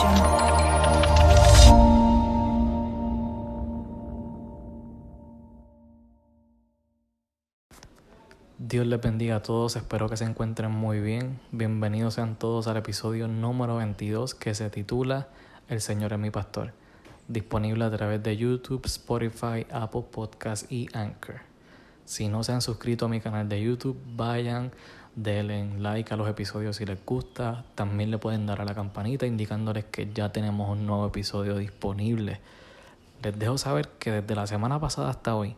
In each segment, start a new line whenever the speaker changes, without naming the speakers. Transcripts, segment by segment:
Dios les bendiga a todos, espero que se encuentren muy bien. Bienvenidos sean todos al episodio número 22 que se titula El Señor es mi pastor, disponible a través de YouTube, Spotify, Apple Podcasts y Anchor. Si no se han suscrito a mi canal de YouTube, vayan, denle like a los episodios si les gusta. También le pueden dar a la campanita indicándoles que ya tenemos un nuevo episodio disponible. Les dejo saber que desde la semana pasada hasta hoy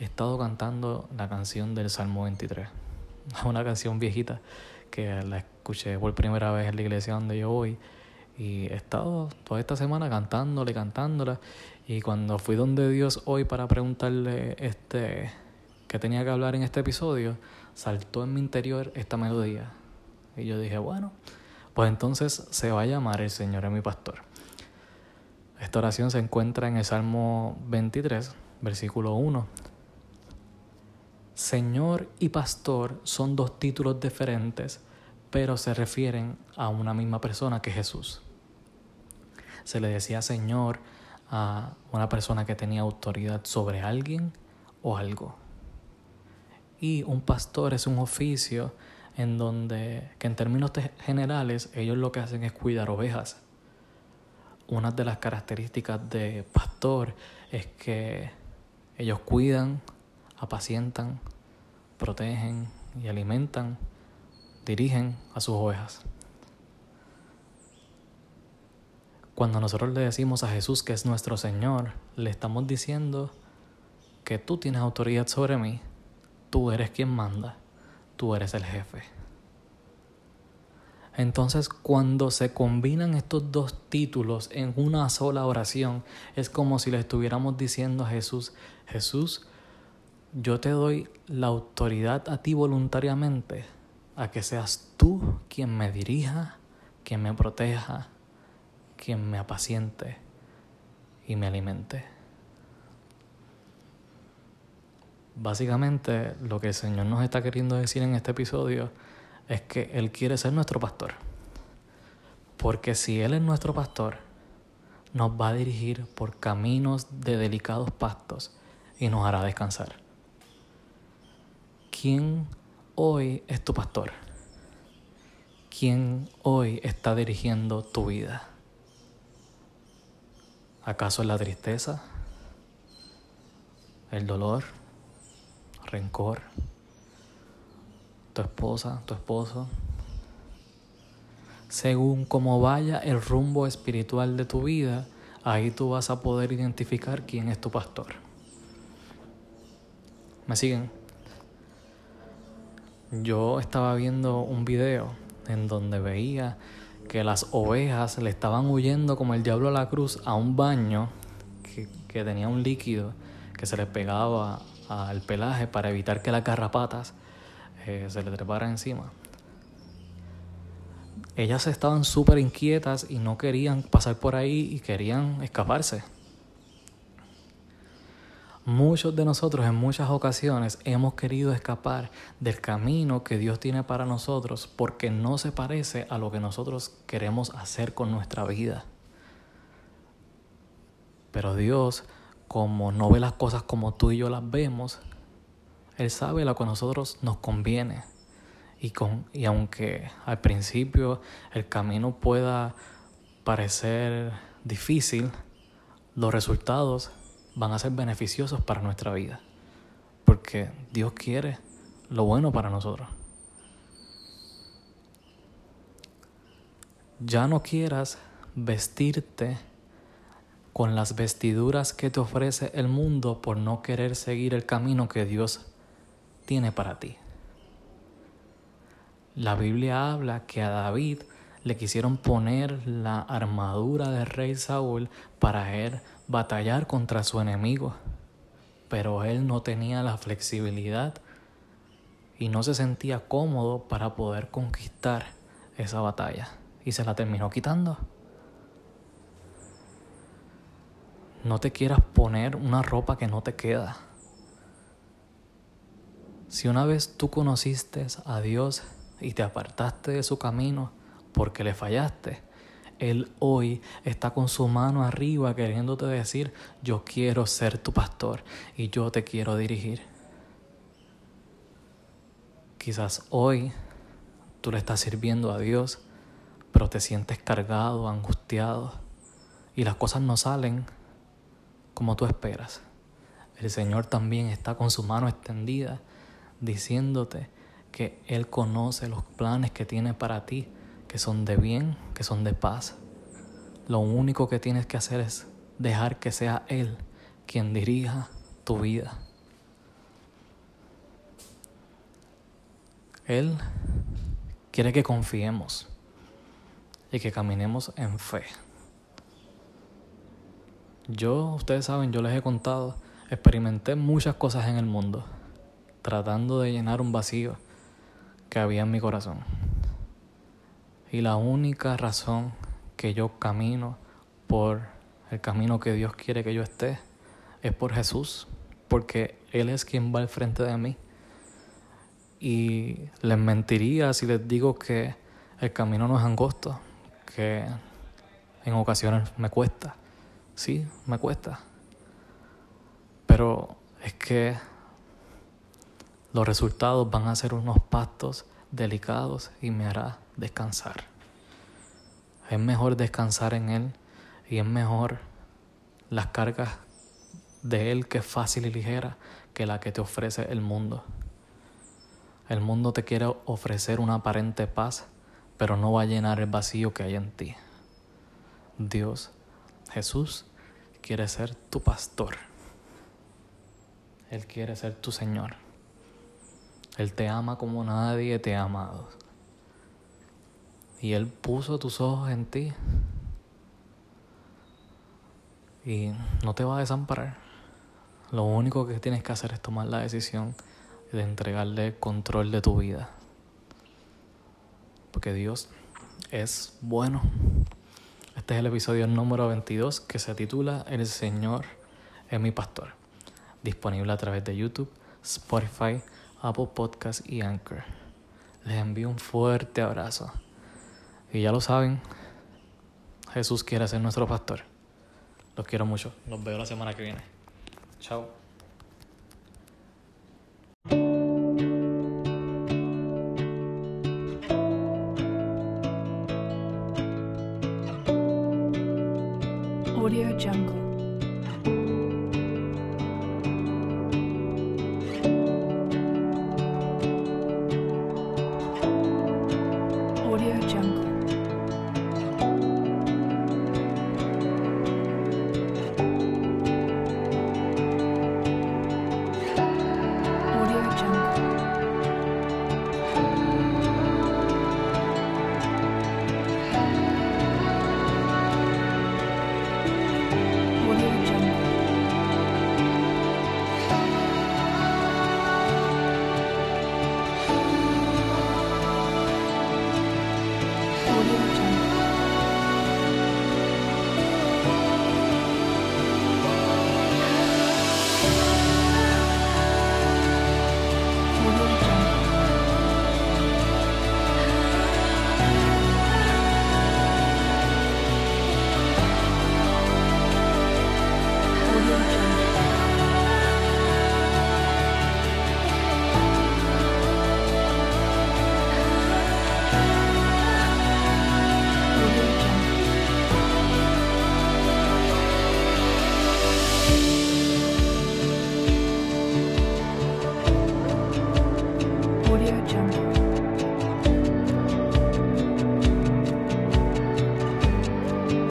he estado cantando la canción del Salmo 23. Una canción viejita que la escuché por primera vez en la iglesia donde yo voy. Y he estado toda esta semana cantándola y cantándola. Y cuando fui donde Dios hoy para preguntarle este que tenía que hablar en este episodio, saltó en mi interior esta melodía. Y yo dije, bueno, pues entonces se va a llamar El Señor es mi pastor. Esta oración se encuentra en el Salmo 23, versículo 1 Señor y pastor son dos títulos diferentes, pero se refieren a una misma persona que Jesús. Se le decía Señor a una persona que tenía autoridad sobre alguien o algo. Y un pastor es un oficio en donde, que en términos generales, ellos lo que hacen es cuidar ovejas. Una de las características de pastor es que ellos cuidan, apacientan, protegen y alimentan, dirigen a sus ovejas. Cuando nosotros le decimos a Jesús que es nuestro Señor, le estamos diciendo que tú tienes autoridad sobre mí, tú eres quien manda, tú eres el jefe. Entonces cuando se combinan estos dos títulos en una sola oración, es como si le estuviéramos diciendo a Jesús, Jesús, yo te doy la autoridad a ti voluntariamente a que seas tú quien me dirija, quien me proteja, quien me apaciente y me alimente. Básicamente lo que el Señor nos está queriendo decir en este episodio es que Él quiere ser nuestro pastor. Porque si Él es nuestro pastor, nos va a dirigir por caminos de delicados pastos y nos hará descansar. ¿Quién hoy es tu pastor? ¿Quién hoy está dirigiendo tu vida? ¿Acaso es la tristeza? ¿El dolor? ¿Rencor? ¿Tu esposa? ¿Tu esposo? Según cómo vaya el rumbo espiritual de tu vida, ahí tú vas a poder identificar quién es tu pastor. ¿Me siguen? yo estaba viendo un video en donde veía que las ovejas le estaban huyendo como el diablo a la cruz a un baño que, tenía un líquido que se le pegaba al pelaje para evitar que las garrapatas eh, se le treparan encima. Ellas estaban súper inquietas y no querían pasar por ahí y querían escaparse. Muchos de nosotros en muchas ocasiones hemos querido escapar del camino que Dios tiene para nosotros porque no se parece a lo que nosotros queremos hacer con nuestra vida. Pero Dios, como no ve las cosas como tú y yo las vemos, Él sabe lo que a nosotros nos conviene. Y, con, y aunque al principio el camino pueda parecer difícil, los resultados van a ser beneficiosos para nuestra vida. Porque Dios quiere lo bueno para nosotros. Ya no quieras vestirte con las vestiduras que te ofrece el mundo por no querer seguir el camino que Dios tiene para ti. La Biblia habla que a David le quisieron poner la armadura del rey Saúl para él batallar contra su enemigo, pero él no tenía la flexibilidad y no se sentía cómodo para poder conquistar esa batalla y se la terminó quitando. No te quieras poner una ropa que no te queda. Si una vez tú conociste a Dios y te apartaste de su camino porque le fallaste, Él hoy está con su mano arriba queriéndote decir, yo quiero ser tu pastor y yo te quiero dirigir. Quizás hoy tú le estás sirviendo a Dios, pero te sientes cargado, angustiado y las cosas no salen como tú esperas. El Señor también está con su mano extendida diciéndote que Él conoce los planes que tiene para ti, que son de bien, que son de paz. Lo único que tienes que hacer es dejar que sea Él quien dirija tu vida. Él quiere que confiemos y que caminemos en fe. Yo, ustedes saben, yo les he contado, experimenté muchas cosas en el mundo, tratando de llenar un vacío que había en mi corazón. Y la única razón que yo camino por el camino que Dios quiere que yo esté es por Jesús, porque Él es quien va al frente de mí. Y les mentiría si les digo que el camino no es angosto, que en ocasiones me cuesta. Sí, me cuesta. Pero es que los resultados van a ser unos pastos delicados y me hará descansar. Es mejor descansar en Él y es mejor las cargas de Él que es fácil y ligera que la que te ofrece el mundo. El mundo te quiere ofrecer una aparente paz, pero no va a llenar el vacío que hay en ti. Dios, Jesús, quiere ser tu pastor. Él quiere ser tu Señor. Él te ama como nadie te ha amado. Y Él puso tus ojos en ti. Y no te va a desamparar. Lo único que tienes que hacer es tomar la decisión de entregarle el control de tu vida. Porque Dios es bueno. Este es el episodio número 22 que se titula El Señor es mi pastor. Disponible a través de YouTube, Spotify, Apple Podcast y Anchor. Les envío un fuerte abrazo. Y ya lo saben, Jesús quiere ser nuestro pastor. Los quiero mucho. Los veo la semana que viene. Chao.